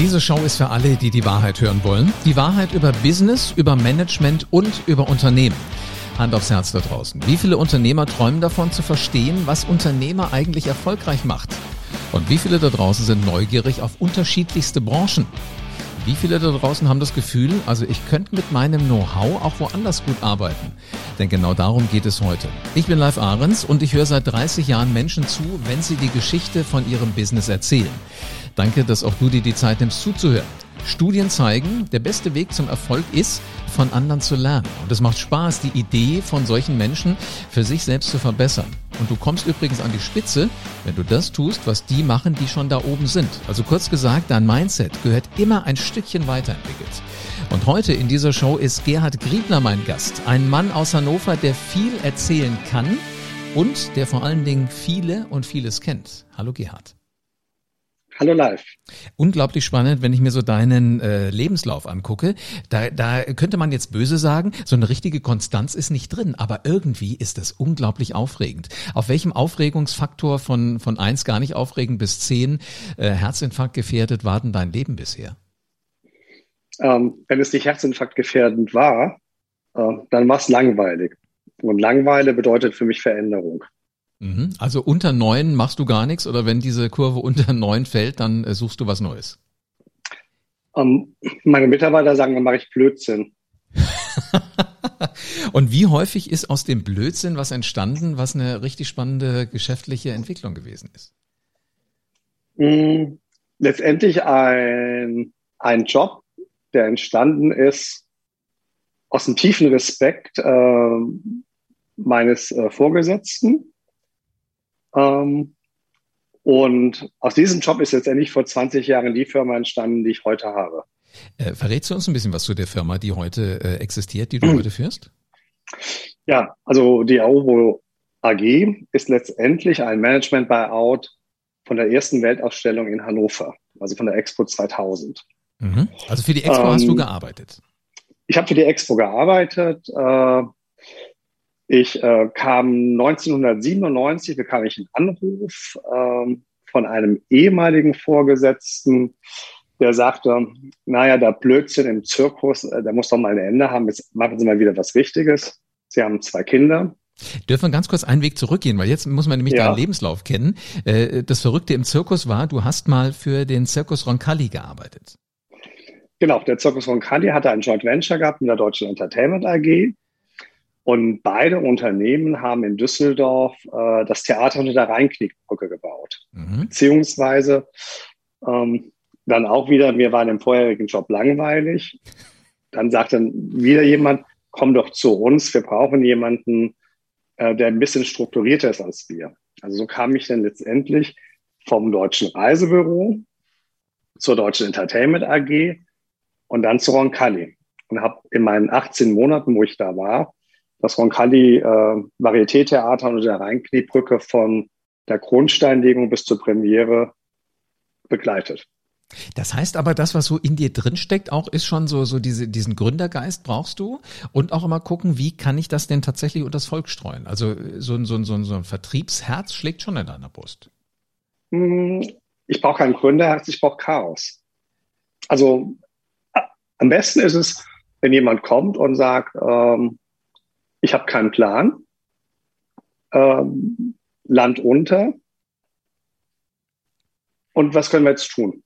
Diese Show ist für alle, die die Wahrheit hören wollen. Die Wahrheit über Business, über Management und über Unternehmen. Hand aufs Herz da draußen. Wie viele Unternehmer träumen davon zu verstehen, was Unternehmer eigentlich erfolgreich macht? Und wie viele da draußen sind neugierig auf unterschiedlichste Branchen? Wie viele da draußen haben das Gefühl, also ich könnte mit meinem Know-how auch woanders gut arbeiten? Denn genau darum geht es heute. Ich bin Live Ahrens und ich höre seit 30 Jahren Menschen zu, wenn sie die Geschichte von ihrem Business erzählen. Danke, dass auch du dir die Zeit nimmst zuzuhören. Studien zeigen, der beste Weg zum Erfolg ist, von anderen zu lernen. Und es macht Spaß, die Idee von solchen Menschen für sich selbst zu verbessern. Und du kommst übrigens an die Spitze, wenn du das tust, was die machen, die schon da oben sind. Also kurz gesagt, dein Mindset gehört immer ein Stückchen weiterentwickelt. Und heute in dieser Show ist Gerhard Griebner mein Gast. Ein Mann aus Hannover, der viel erzählen kann und der vor allen Dingen viele und vieles kennt. Hallo Gerhard. Hallo live. Unglaublich spannend, wenn ich mir so deinen äh, Lebenslauf angucke. Da, da könnte man jetzt böse sagen, so eine richtige Konstanz ist nicht drin, aber irgendwie ist das unglaublich aufregend. Auf welchem Aufregungsfaktor von, von eins gar nicht aufregend bis zehn äh, Herzinfarkt gefährdet war denn dein Leben bisher? Ähm, wenn es nicht Herzinfarkt gefährdend war, äh, dann war es langweilig. Und Langweile bedeutet für mich Veränderung. Mhm. Also unter neun machst du gar nichts oder wenn diese Kurve unter neun fällt, dann äh, suchst du was Neues? Um, ähm, meine Mitarbeiter sagen, dann mache ich Blödsinn. Und wie häufig ist aus dem Blödsinn was entstanden, was eine richtig spannende geschäftliche Entwicklung gewesen ist? Mm, letztendlich ein, ein Job, der entstanden ist aus dem tiefen Respekt äh, meines äh, Vorgesetzten ähm, und aus diesem Job ist letztendlich vor 20 Jahren die Firma entstanden, die ich heute habe. Äh, verrätst du uns ein bisschen was zu der Firma, die heute äh, existiert, die du mhm. heute führst? Ja, also die Aobo AG ist letztendlich ein Management-Buyout von der ersten Weltausstellung in Hannover, also von der Expo 2000. Mhm. Also für die Expo ähm, hast du ähm, gearbeitet? Ich habe für die Expo gearbeitet. Äh, ich äh, kam 1997, bekam ich einen Anruf äh, von einem ehemaligen Vorgesetzten, der sagte, naja, der Blödsinn im Zirkus, äh, der muss doch mal ein Ende haben, jetzt machen Sie mal wieder was Richtiges. Sie haben zwei Kinder. Dürfen wir ganz kurz einen Weg zurückgehen, weil jetzt muss man nämlich ja. deinen Lebenslauf kennen. Äh, das Verrückte im Zirkus war, du hast mal für den Zirkus Roncalli gearbeitet. Genau, der Zirkus Roncalli hatte ein Joint Venture gehabt mit der Deutschen Entertainment AG. Und beide Unternehmen haben in Düsseldorf äh, das Theater unter der Rheinknickbrücke gebaut. Mhm. Beziehungsweise ähm, dann auch wieder, mir war in dem vorherigen Job langweilig. Dann sagte wieder jemand, komm doch zu uns, wir brauchen jemanden, äh, der ein bisschen strukturierter ist als wir. Also so kam ich dann letztendlich vom Deutschen Reisebüro zur Deutschen Entertainment AG und dann zu Roncalli. Und habe in meinen 18 Monaten, wo ich da war, das Roncalli äh, Varieté-Theater unter der Rheinkniebrücke von der Grundsteinlegung bis zur Premiere begleitet. Das heißt aber, das, was so in dir drinsteckt, auch ist schon so, so diese, diesen Gründergeist brauchst du und auch immer gucken, wie kann ich das denn tatsächlich unter das Volk streuen? Also so, so, so, so ein Vertriebsherz schlägt schon in deiner Brust. Hm, ich brauche kein Gründerherz, ich brauche Chaos. Also am besten ist es, wenn jemand kommt und sagt, ähm, ich habe keinen Plan, ähm, Land unter. Und was können wir jetzt tun?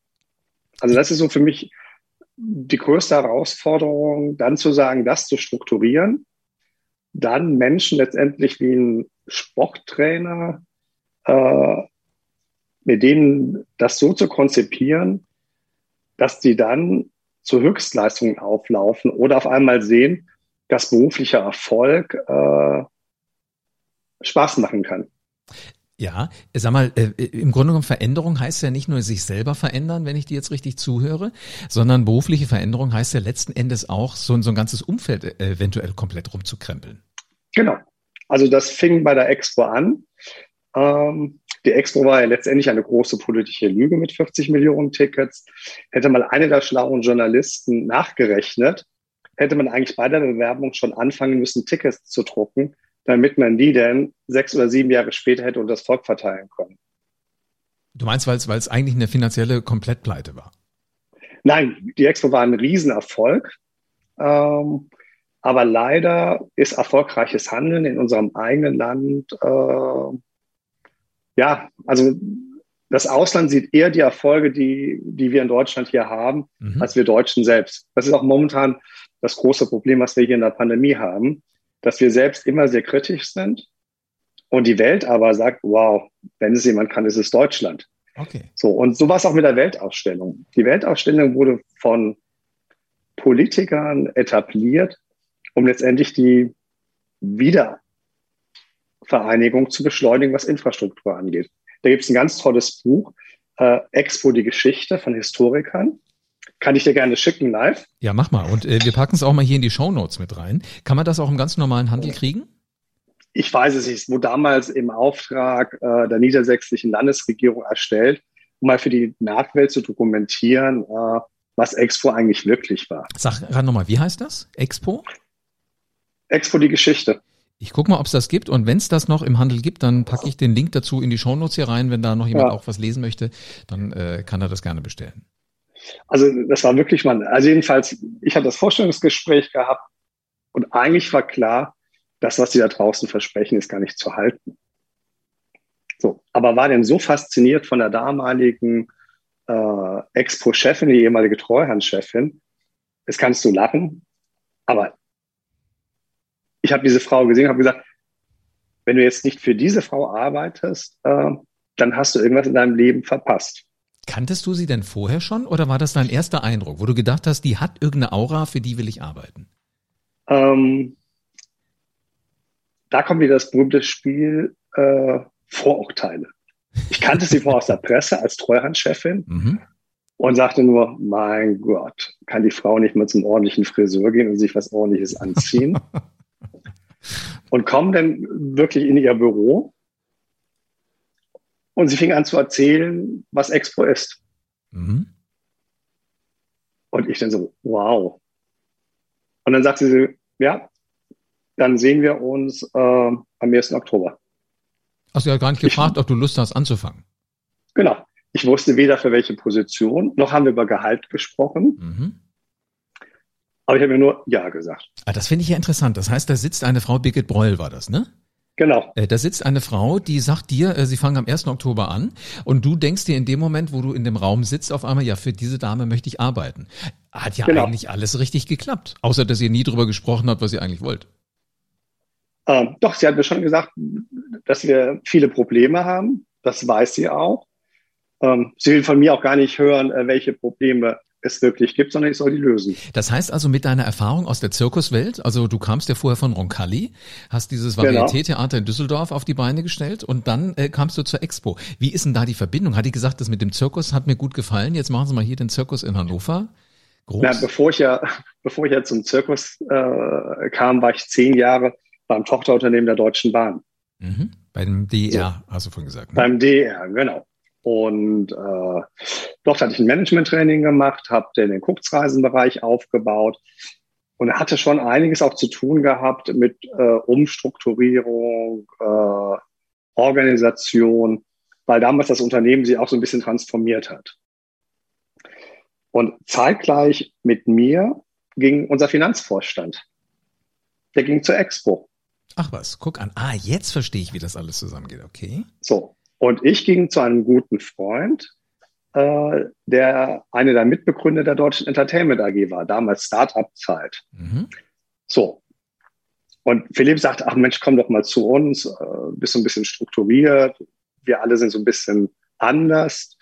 Also das ist so für mich die größte Herausforderung, dann zu sagen, das zu strukturieren, dann Menschen letztendlich wie ein Sporttrainer, äh, mit denen das so zu konzipieren, dass die dann zu Höchstleistungen auflaufen oder auf einmal sehen, dass beruflicher Erfolg äh, Spaß machen kann. Ja, sag mal, äh, im Grunde genommen Veränderung heißt ja nicht nur sich selber verändern, wenn ich dir jetzt richtig zuhöre, sondern berufliche Veränderung heißt ja letzten Endes auch, so, so ein ganzes Umfeld äh, eventuell komplett rumzukrempeln. Genau. Also das fing bei der Expo an. Ähm, die Expo war ja letztendlich eine große politische Lüge mit 40 Millionen Tickets. Hätte mal einer der schlauen Journalisten nachgerechnet, hätte man eigentlich bei der Bewerbung schon anfangen müssen, Tickets zu drucken, damit man die dann sechs oder sieben Jahre später hätte unter das Volk verteilen können. Du meinst, weil es eigentlich eine finanzielle Komplettpleite war? Nein, die Expo war ein Riesenerfolg. Ähm, aber leider ist erfolgreiches Handeln in unserem eigenen Land, äh, ja, also das Ausland sieht eher die Erfolge, die, die wir in Deutschland hier haben, mhm. als wir Deutschen selbst. Das ist auch momentan das große Problem, was wir hier in der Pandemie haben, dass wir selbst immer sehr kritisch sind und die Welt aber sagt, wow, wenn es jemand kann, ist es Deutschland. Okay. So, und so war es auch mit der Weltausstellung. Die Weltausstellung wurde von Politikern etabliert, um letztendlich die Wiedervereinigung zu beschleunigen, was Infrastruktur angeht. Da gibt es ein ganz tolles Buch, äh, Expo die Geschichte von Historikern. Kann ich dir gerne schicken live. Ja, mach mal. Und äh, wir packen es auch mal hier in die Show Notes mit rein. Kann man das auch im ganz normalen Handel kriegen? Ich weiß es nicht. Es wurde damals im Auftrag äh, der niedersächsischen Landesregierung erstellt, um mal für die Nachwelt zu dokumentieren, äh, was Expo eigentlich wirklich war. Sag gerade nochmal, wie heißt das? Expo? Expo die Geschichte. Ich gucke mal, ob es das gibt und wenn es das noch im Handel gibt, dann packe ich den Link dazu in die Shownotes hier rein. Wenn da noch jemand ja. auch was lesen möchte, dann äh, kann er das gerne bestellen. Also das war wirklich mal, also jedenfalls, ich hatte das Vorstellungsgespräch gehabt und eigentlich war klar, das, was sie da draußen versprechen, ist gar nicht zu halten. So, aber war denn so fasziniert von der damaligen äh, Expo-Chefin, die ehemalige Treuhandchefin, das kannst du lachen, aber ich habe diese Frau gesehen und habe gesagt, wenn du jetzt nicht für diese Frau arbeitest, äh, dann hast du irgendwas in deinem Leben verpasst. Kanntest du sie denn vorher schon oder war das dein erster Eindruck, wo du gedacht hast, die hat irgendeine Aura, für die will ich arbeiten? Ähm, da kommt wieder das berühmte Spiel äh, Vorurteile. Ich kannte sie vorher aus der Presse als Treuhandchefin mhm. und sagte nur, mein Gott, kann die Frau nicht mal zum ordentlichen Friseur gehen und sich was ordentliches anziehen? und kommen dann wirklich in ihr Büro und sie fing an zu erzählen, was Expo ist. Mhm. Und ich dann so, wow. Und dann sagte sie, ja, dann sehen wir uns äh, am 1. Oktober. Hast du ja gar nicht gefragt, ich, ob du Lust hast anzufangen. Genau. Ich wusste weder für welche Position, noch haben wir über Gehalt gesprochen. Mhm. Aber ich habe mir nur Ja gesagt. Ah, das finde ich ja interessant. Das heißt, da sitzt eine Frau, Birgit Breul war das, ne? Genau. Äh, da sitzt eine Frau, die sagt dir, äh, sie fangen am 1. Oktober an und du denkst dir in dem Moment, wo du in dem Raum sitzt, auf einmal, ja, für diese Dame möchte ich arbeiten. Hat ja genau. eigentlich alles richtig geklappt, außer dass ihr nie drüber gesprochen habt, was ihr eigentlich wollt. Ähm, doch, sie hat mir schon gesagt, dass wir viele Probleme haben. Das weiß sie auch. Ähm, sie will von mir auch gar nicht hören, äh, welche Probleme es wirklich gibt, sondern ich soll die lösen. Das heißt also mit deiner Erfahrung aus der Zirkuswelt, also du kamst ja vorher von Roncalli, hast dieses genau. Varieté-Theater in Düsseldorf auf die Beine gestellt und dann äh, kamst du zur Expo. Wie ist denn da die Verbindung? Hat die gesagt, das mit dem Zirkus hat mir gut gefallen, jetzt machen Sie mal hier den Zirkus in Hannover? Groß. Na, bevor ich ja, bevor ich ja zum Zirkus äh, kam, war ich zehn Jahre beim Tochterunternehmen der Deutschen Bahn. Mhm. Beim DR, so. hast du vorhin gesagt. Ne? Beim DR, genau. Und äh, dort hatte ich ein Management-Training gemacht, habe den Kurzreisenbereich aufgebaut und hatte schon einiges auch zu tun gehabt mit äh, Umstrukturierung, äh, Organisation, weil damals das Unternehmen sich auch so ein bisschen transformiert hat. Und zeitgleich mit mir ging unser Finanzvorstand. Der ging zur Expo. Ach was, guck an. Ah, jetzt verstehe ich, wie das alles zusammengeht. Okay. So, und ich ging zu einem guten Freund, äh, der eine der Mitbegründer der Deutschen Entertainment AG war, damals Start-up-Zeit. Mhm. So. Und Philipp sagte, ach Mensch, komm doch mal zu uns, äh, bist so ein bisschen strukturiert, wir alle sind so ein bisschen anders.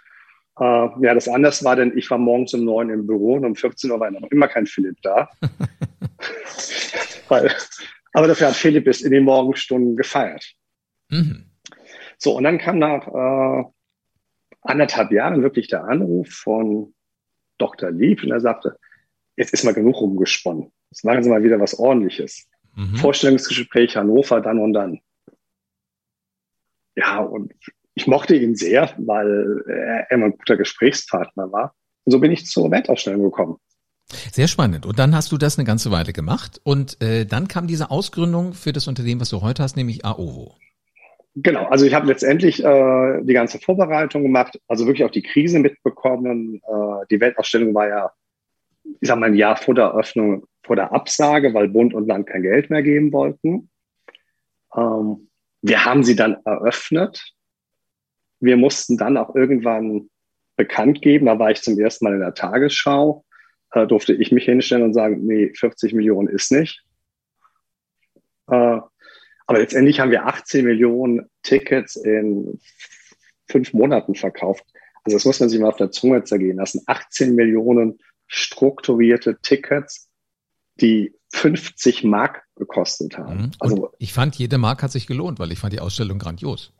Äh, ja, das anders war, denn ich war morgens um neun im Büro und um 14 Uhr war noch immer kein Philipp da. Weil, aber dafür hat Philipp es in den Morgenstunden gefeiert. Mhm. So, und dann kam nach äh, anderthalb Jahren wirklich der Anruf von Dr. Lieb und er sagte, jetzt ist mal genug rumgesponnen. Jetzt machen Sie mal wieder was ordentliches. Mhm. Vorstellungsgespräch Hannover dann und dann. Ja, und ich mochte ihn sehr, weil er immer ein guter Gesprächspartner war. Und so bin ich zur Weltausstellung gekommen. Sehr spannend. Und dann hast du das eine ganze Weile gemacht und äh, dann kam diese Ausgründung für das Unternehmen, was du heute hast, nämlich AOVO. Genau, also ich habe letztendlich äh, die ganze Vorbereitung gemacht, also wirklich auch die Krise mitbekommen. Äh, die Weltausstellung war ja, ich sag mal, ein Jahr vor der Eröffnung, vor der Absage, weil Bund und Land kein Geld mehr geben wollten. Ähm, wir haben sie dann eröffnet. Wir mussten dann auch irgendwann bekannt geben, da war ich zum ersten Mal in der Tagesschau, äh, durfte ich mich hinstellen und sagen, nee, 40 Millionen ist nicht. Äh, aber letztendlich haben wir 18 Millionen Tickets in fünf Monaten verkauft. Also das muss man sich mal auf der Zunge zergehen lassen. 18 Millionen strukturierte Tickets, die 50 Mark gekostet haben. Mhm. Also ich fand, jede Mark hat sich gelohnt, weil ich fand die Ausstellung grandios.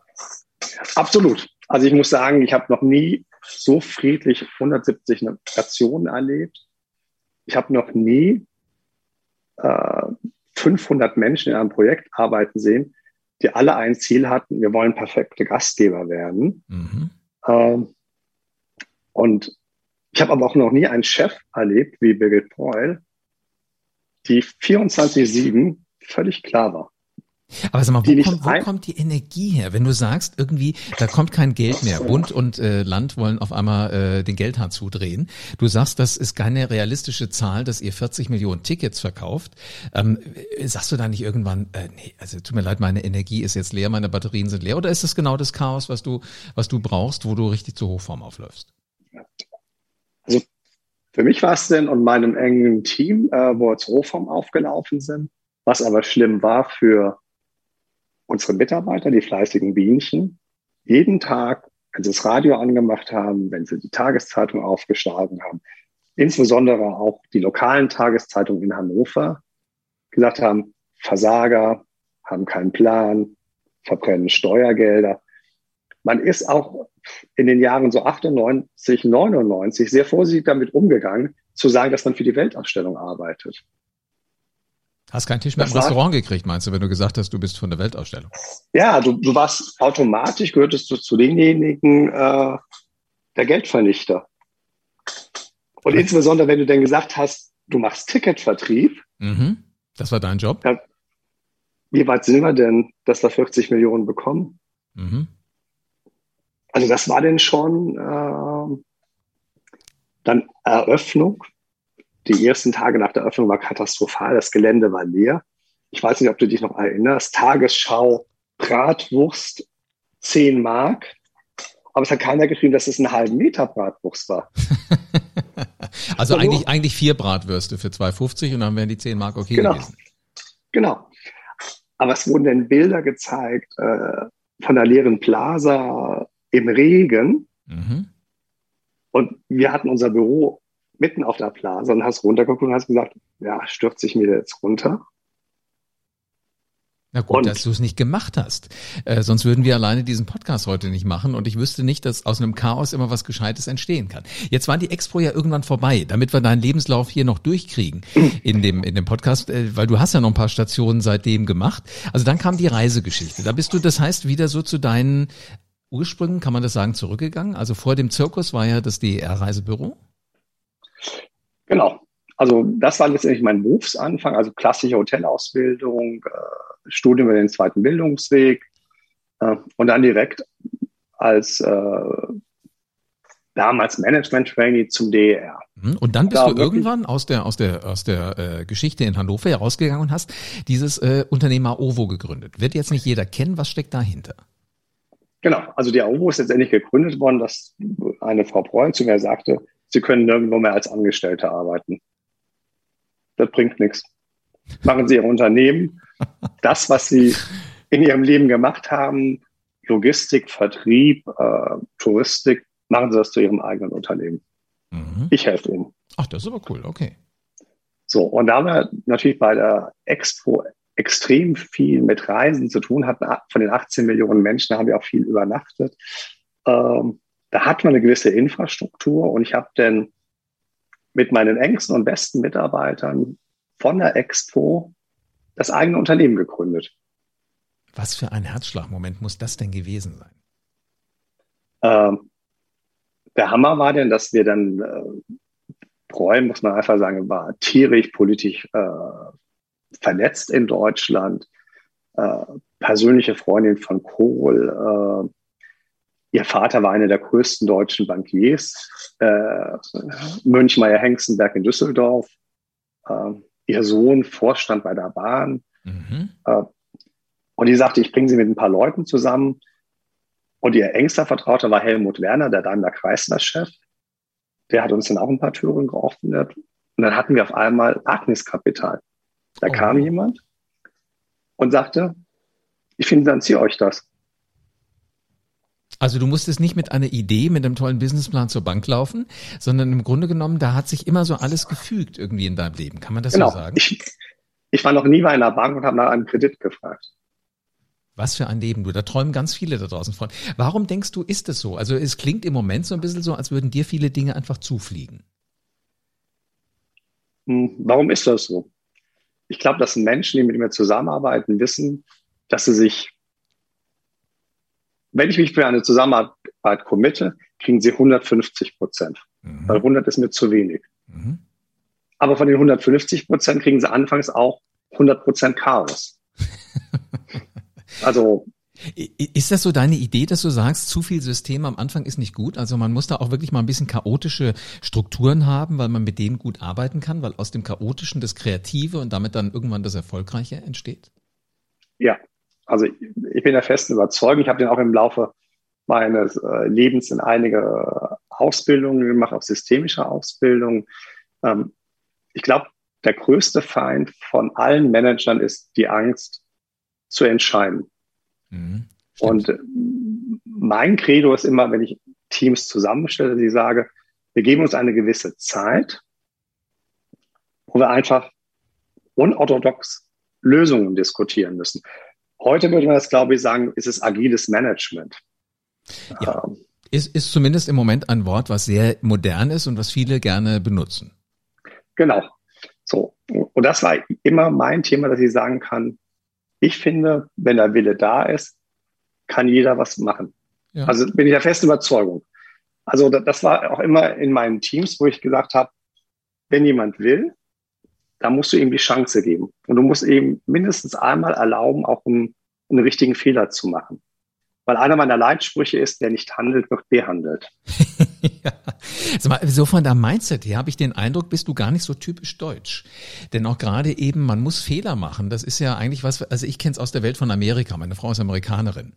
Absolut. Also ich muss sagen, ich habe noch nie so friedlich 170 Nationen erlebt. Ich habe noch nie äh, 500 Menschen in einem Projekt arbeiten sehen, die alle ein Ziel hatten, wir wollen perfekte Gastgeber werden. Mhm. Ähm, und ich habe aber auch noch nie einen Chef erlebt wie Birgit Preul, die 24-7 völlig klar war. Aber sag mal, wo, kommt, wo kommt die Energie her, wenn du sagst, irgendwie, da kommt kein Geld mehr. Bund und äh, Land wollen auf einmal äh, den Geldhahn zudrehen. Du sagst, das ist keine realistische Zahl, dass ihr 40 Millionen Tickets verkauft. Ähm, sagst du da nicht irgendwann, äh, nee, also tut mir leid, meine Energie ist jetzt leer, meine Batterien sind leer, oder ist das genau das Chaos, was du, was du brauchst, wo du richtig zur Hochform aufläufst? Also für mich war es denn und meinem engen Team, äh, wo wir zur Hochform aufgelaufen sind, was aber schlimm war für unsere Mitarbeiter, die fleißigen Bienchen, jeden Tag, wenn sie das Radio angemacht haben, wenn sie die Tageszeitung aufgeschlagen haben, insbesondere auch die lokalen Tageszeitungen in Hannover, gesagt haben, Versager, haben keinen Plan, verbrennen Steuergelder. Man ist auch in den Jahren so 98, 99 sehr vorsichtig damit umgegangen, zu sagen, dass man für die Weltausstellung arbeitet. Hast keinen Tisch mehr im Restaurant gekriegt, meinst du, wenn du gesagt hast, du bist von der Weltausstellung? Ja, du, du warst automatisch, gehörtest du zu denjenigen äh, der Geldvernichter. Und okay. insbesondere, wenn du denn gesagt hast, du machst Ticketvertrieb. Mhm. Das war dein Job? Ja, wie weit sind wir denn, dass wir 40 Millionen bekommen? Mhm. Also das war denn schon äh, dann Eröffnung die ersten Tage nach der Öffnung war katastrophal. Das Gelände war leer. Ich weiß nicht, ob du dich noch erinnerst. Tagesschau, Bratwurst, 10 Mark. Aber es hat keiner geschrieben, dass es einen halben Meter Bratwurst war. also eigentlich, eigentlich vier Bratwürste für 2,50 und dann wären die 10 Mark okay genau. gewesen. Genau. Aber es wurden dann Bilder gezeigt äh, von der leeren Plaza im Regen. Mhm. Und wir hatten unser Büro mitten auf der Plaza und hast runtergeguckt und hast gesagt, ja, stürzt ich mir jetzt runter? Na gut, und, dass du es nicht gemacht hast. Äh, sonst würden wir alleine diesen Podcast heute nicht machen und ich wüsste nicht, dass aus einem Chaos immer was Gescheites entstehen kann. Jetzt war die Expo ja irgendwann vorbei, damit wir deinen Lebenslauf hier noch durchkriegen in dem, in dem Podcast, äh, weil du hast ja noch ein paar Stationen seitdem gemacht. Also dann kam die Reisegeschichte. Da bist du, das heißt, wieder so zu deinen Ursprüngen, kann man das sagen, zurückgegangen. Also vor dem Zirkus war ja das DER-Reisebüro. Genau. Also das war letztendlich mein Berufsanfang, also klassische Hotelausbildung, äh, Studium über den zweiten Bildungsweg äh, und dann direkt als äh, damals Management Trainee zum DER. Mhm. Und dann bist da du irgendwann aus der aus der aus der äh, Geschichte in Hannover herausgegangen und hast dieses äh, Unternehmer OVO gegründet. Wird jetzt nicht jeder kennen, was steckt dahinter? Genau, also die OVO ist letztendlich gegründet worden, dass eine Frau Preul zu mir sagte, Sie können nirgendwo mehr als Angestellte arbeiten. Das bringt nichts. Machen Sie Ihr Unternehmen. Das, was Sie in Ihrem Leben gemacht haben, Logistik, Vertrieb, äh, Touristik, machen Sie das zu Ihrem eigenen Unternehmen. Mhm. Ich helfe Ihnen. Ach, das ist aber cool, okay. So, und da wir natürlich bei der Expo extrem viel mit Reisen zu tun hatten, von den 18 Millionen Menschen haben wir auch viel übernachtet. Ähm, da hat man eine gewisse Infrastruktur und ich habe dann mit meinen engsten und besten Mitarbeitern von der Expo das eigene Unternehmen gegründet. Was für ein Herzschlagmoment muss das denn gewesen sein? Ähm, der Hammer war denn, dass wir dann, äh, Preu, muss man einfach sagen, war tierisch politisch äh, vernetzt in Deutschland. äh, persönliche Freundin von Kohl. Ihr Vater war einer der größten deutschen Bankiers, äh, Mönchmeier Hengstenberg in Düsseldorf. Äh, ihr Sohn Vorstand bei der Bahn. Mhm. Äh, und die sagte, ich bringe sie mit ein paar Leuten zusammen. Und ihr engster Vertrauter war Helmut Werner, der Daimler Chrysler-Chef. Der hat uns dann auch ein paar Türen geöffnet. Und dann hatten wir auf einmal Agnes Kapital. Da oh. kam jemand und sagte, ich finanziere euch das. Also du musstest nicht mit einer Idee, mit einem tollen Businessplan zur Bank laufen, sondern im Grunde genommen, da hat sich immer so alles gefügt irgendwie in deinem Leben. Kann man das genau. so sagen? Ich, ich war noch nie bei einer Bank und habe nach einem Kredit gefragt. Was für ein Leben, du. Da träumen ganz viele da draußen von. Warum denkst du, ist es so? Also es klingt im Moment so ein bisschen so, als würden dir viele Dinge einfach zufliegen. Hm, warum ist das so? Ich glaube, dass Menschen, die mit mir zusammenarbeiten, wissen, dass sie sich, wenn ich mich für eine Zusammenarbeit committe, kriegen sie 150 Prozent. Mhm. Weil 100 ist mir zu wenig. Mhm. Aber von den 150 Prozent kriegen sie anfangs auch 100 Prozent Chaos. also ist das so deine Idee, dass du sagst, zu viel System am Anfang ist nicht gut? Also man muss da auch wirklich mal ein bisschen chaotische Strukturen haben, weil man mit denen gut arbeiten kann, weil aus dem Chaotischen das Kreative und damit dann irgendwann das Erfolgreiche entsteht? Ja, also ich bin der festen Überzeugung, ich habe den auch im Laufe meines äh, Lebens in einige Ausbildungen gemacht, auch systemische Ausbildungen. Ähm, ich glaube, der größte Feind von allen Managern ist die Angst zu entscheiden. Mhm, und äh, mein Credo ist immer, wenn ich Teams zusammenstelle, die sage, wir geben uns eine gewisse Zeit, wo wir einfach unorthodox Lösungen diskutieren müssen. Heute würde man das, glaube ich, sagen, ist es agiles Management. Ja. Ähm, ist, ist zumindest im Moment ein Wort, was sehr modern ist und was viele gerne benutzen. Genau. So. Und das war immer mein Thema, dass ich sagen kann, ich finde, wenn der Wille da ist, kann jeder was machen. Ja. Also bin ich der festen Überzeugung. Also das war auch immer in meinen Teams, wo ich gesagt habe, wenn jemand will, da musst du ihm die Chance geben. Und du musst eben mindestens einmal erlauben, auch einen, einen richtigen Fehler zu machen. Weil einer meiner Leitsprüche ist, der nicht handelt, wird behandelt. ja. Mal, so von der Mindset her habe ich den Eindruck, bist du gar nicht so typisch deutsch. Denn auch gerade eben, man muss Fehler machen. Das ist ja eigentlich was, also ich kenne es aus der Welt von Amerika. Meine Frau ist Amerikanerin.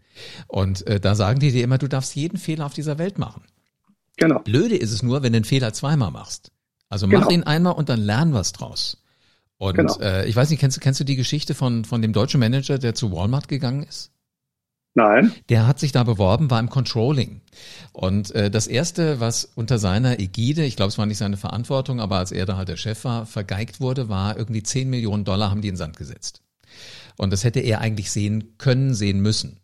Und äh, da sagen die dir immer, du darfst jeden Fehler auf dieser Welt machen. Genau. Blöde ist es nur, wenn du den Fehler zweimal machst. Also mach genau. ihn einmal und dann lern was draus. Und genau. äh, ich weiß nicht, kennst, kennst du die Geschichte von, von dem deutschen Manager, der zu Walmart gegangen ist? Nein. Der hat sich da beworben, war im Controlling. Und äh, das Erste, was unter seiner Ägide, ich glaube, es war nicht seine Verantwortung, aber als er da halt der Chef war, vergeigt wurde, war irgendwie 10 Millionen Dollar haben die in den Sand gesetzt. Und das hätte er eigentlich sehen können, sehen müssen.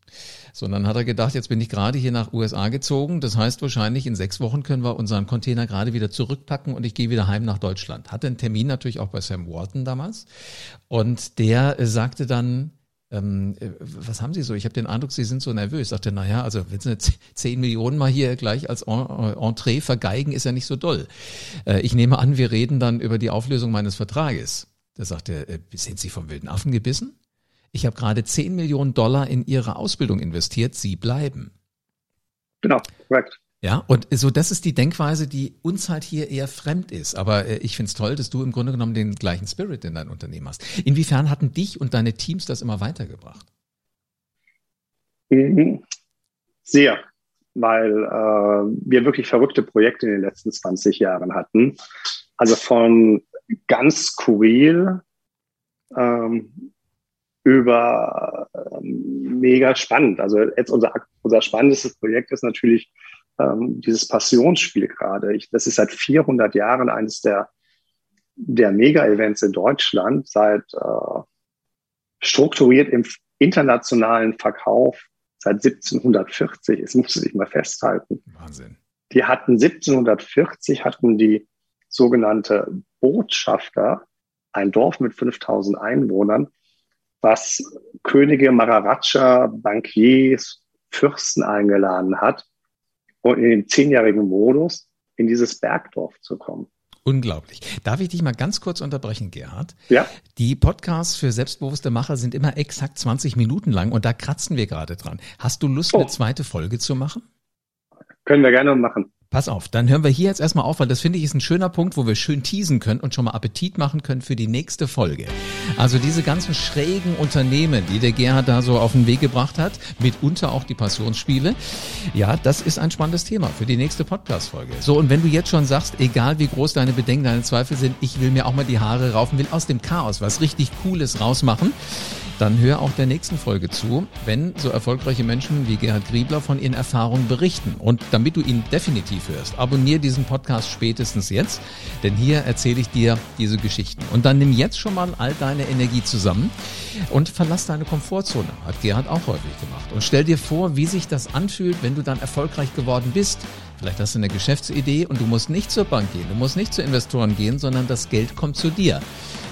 So, und dann hat er gedacht, jetzt bin ich gerade hier nach USA gezogen. Das heißt wahrscheinlich, in sechs Wochen können wir unseren Container gerade wieder zurückpacken und ich gehe wieder heim nach Deutschland. Hatte einen Termin natürlich auch bei Sam Walton damals. Und der äh, sagte dann, ähm, äh, was haben Sie so? Ich habe den Eindruck, Sie sind so nervös. Sagte, naja, also wenn Sie 10 Millionen mal hier gleich als äh, Entree vergeigen, ist ja nicht so doll. Äh, ich nehme an, wir reden dann über die Auflösung meines Vertrages. Da sagt er, sind Sie vom wilden Affen gebissen? Ich habe gerade 10 Millionen Dollar in Ihre Ausbildung investiert, Sie bleiben. Genau, korrekt. Ja, und so das ist die Denkweise, die uns halt hier eher fremd ist. Aber äh, ich find's toll, dass du im Grunde genommen den gleichen Spirit in dein Unternehmen hast. Inwiefern hatten dich und deine Teams das immer weitergebracht? Mhm. Sehr, weil äh, wir wirklich verrückte Projekte in den letzten 20 Jahren hatten. Also von ganz skurril ähm, über ähm, mega spannend. Also jetzt unser, unser spannendes Projekt ist natürlich ähm, dieses Passionsspiel gerade. Ich, das ist seit 400 Jahren eines der, der Mega-Events in Deutschland, seit äh, strukturiert im internationalen Verkauf seit 1740. Es musste sich mal festhalten. Wahnsinn. Die hatten 1740 hatten die sogenannte Botschafter, ein Dorf mit 5000 Einwohnern, was Könige, Maharaja, Bankiers, Fürsten eingeladen hat, um in dem zehnjährigen Modus in dieses Bergdorf zu kommen. Unglaublich. Darf ich dich mal ganz kurz unterbrechen, Gerhard? Ja. Die Podcasts für selbstbewusste Macher sind immer exakt 20 Minuten lang und da kratzen wir gerade dran. Hast du Lust, oh. eine zweite Folge zu machen? Können wir gerne machen. Pass auf, dann hören wir hier jetzt erstmal auf, weil das finde ich ist ein schöner Punkt, wo wir schön teasen können und schon mal Appetit machen können für die nächste Folge. Also diese ganzen schrägen Unternehmen, die der Gerhard da so auf den Weg gebracht hat, mitunter auch die Passionsspiele. Ja, das ist ein spannendes Thema für die nächste Podcast-Folge. So, und wenn du jetzt schon sagst, egal wie groß deine Bedenken, deine Zweifel sind, ich will mir auch mal die Haare raufen, will aus dem Chaos was richtig Cooles rausmachen, dann hör auch der nächsten Folge zu, wenn so erfolgreiche Menschen wie Gerhard Griebler von ihren Erfahrungen berichten. Und damit du ihn definitiv hörst, abonniere diesen Podcast spätestens jetzt, denn hier erzähle ich dir diese Geschichten. Und dann nimm jetzt schon mal all deine Energie zusammen und verlass deine Komfortzone. Hat Gerhard auch häufig gemacht. Und stell dir vor, wie sich das anfühlt, wenn du dann erfolgreich geworden bist. Vielleicht hast du eine Geschäftsidee und du musst nicht zur Bank gehen, du musst nicht zu Investoren gehen, sondern das Geld kommt zu dir.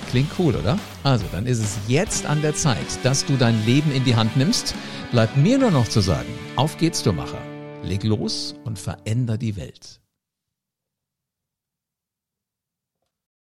Klingt cool, oder? Also, dann ist es jetzt an der Zeit, dass du dein Leben in die Hand nimmst. Bleibt mir nur noch zu sagen, auf geht's, du Macher. Leg los und veränder die Welt.